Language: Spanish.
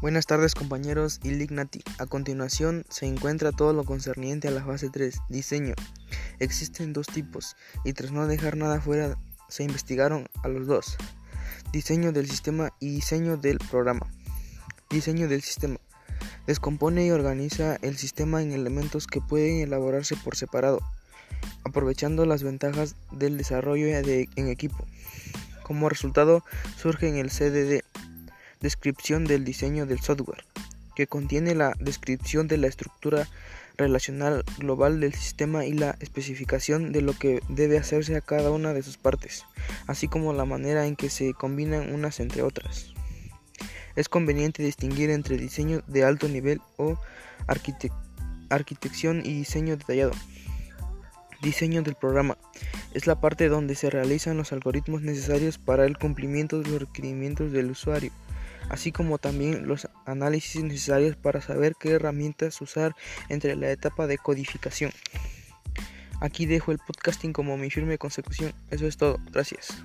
Buenas tardes compañeros y Lignati. A continuación se encuentra todo lo concerniente a la fase 3, diseño. Existen dos tipos y tras no dejar nada fuera se investigaron a los dos. Diseño del sistema y diseño del programa. Diseño del sistema. Descompone y organiza el sistema en elementos que pueden elaborarse por separado, aprovechando las ventajas del desarrollo en equipo. Como resultado surge en el CDD descripción del diseño del software, que contiene la descripción de la estructura relacional global del sistema y la especificación de lo que debe hacerse a cada una de sus partes, así como la manera en que se combinan unas entre otras. Es conveniente distinguir entre diseño de alto nivel o arquitección y diseño detallado. Diseño del programa es la parte donde se realizan los algoritmos necesarios para el cumplimiento de los requerimientos del usuario así como también los análisis necesarios para saber qué herramientas usar entre la etapa de codificación. Aquí dejo el podcasting como mi firme consecución. Eso es todo. Gracias.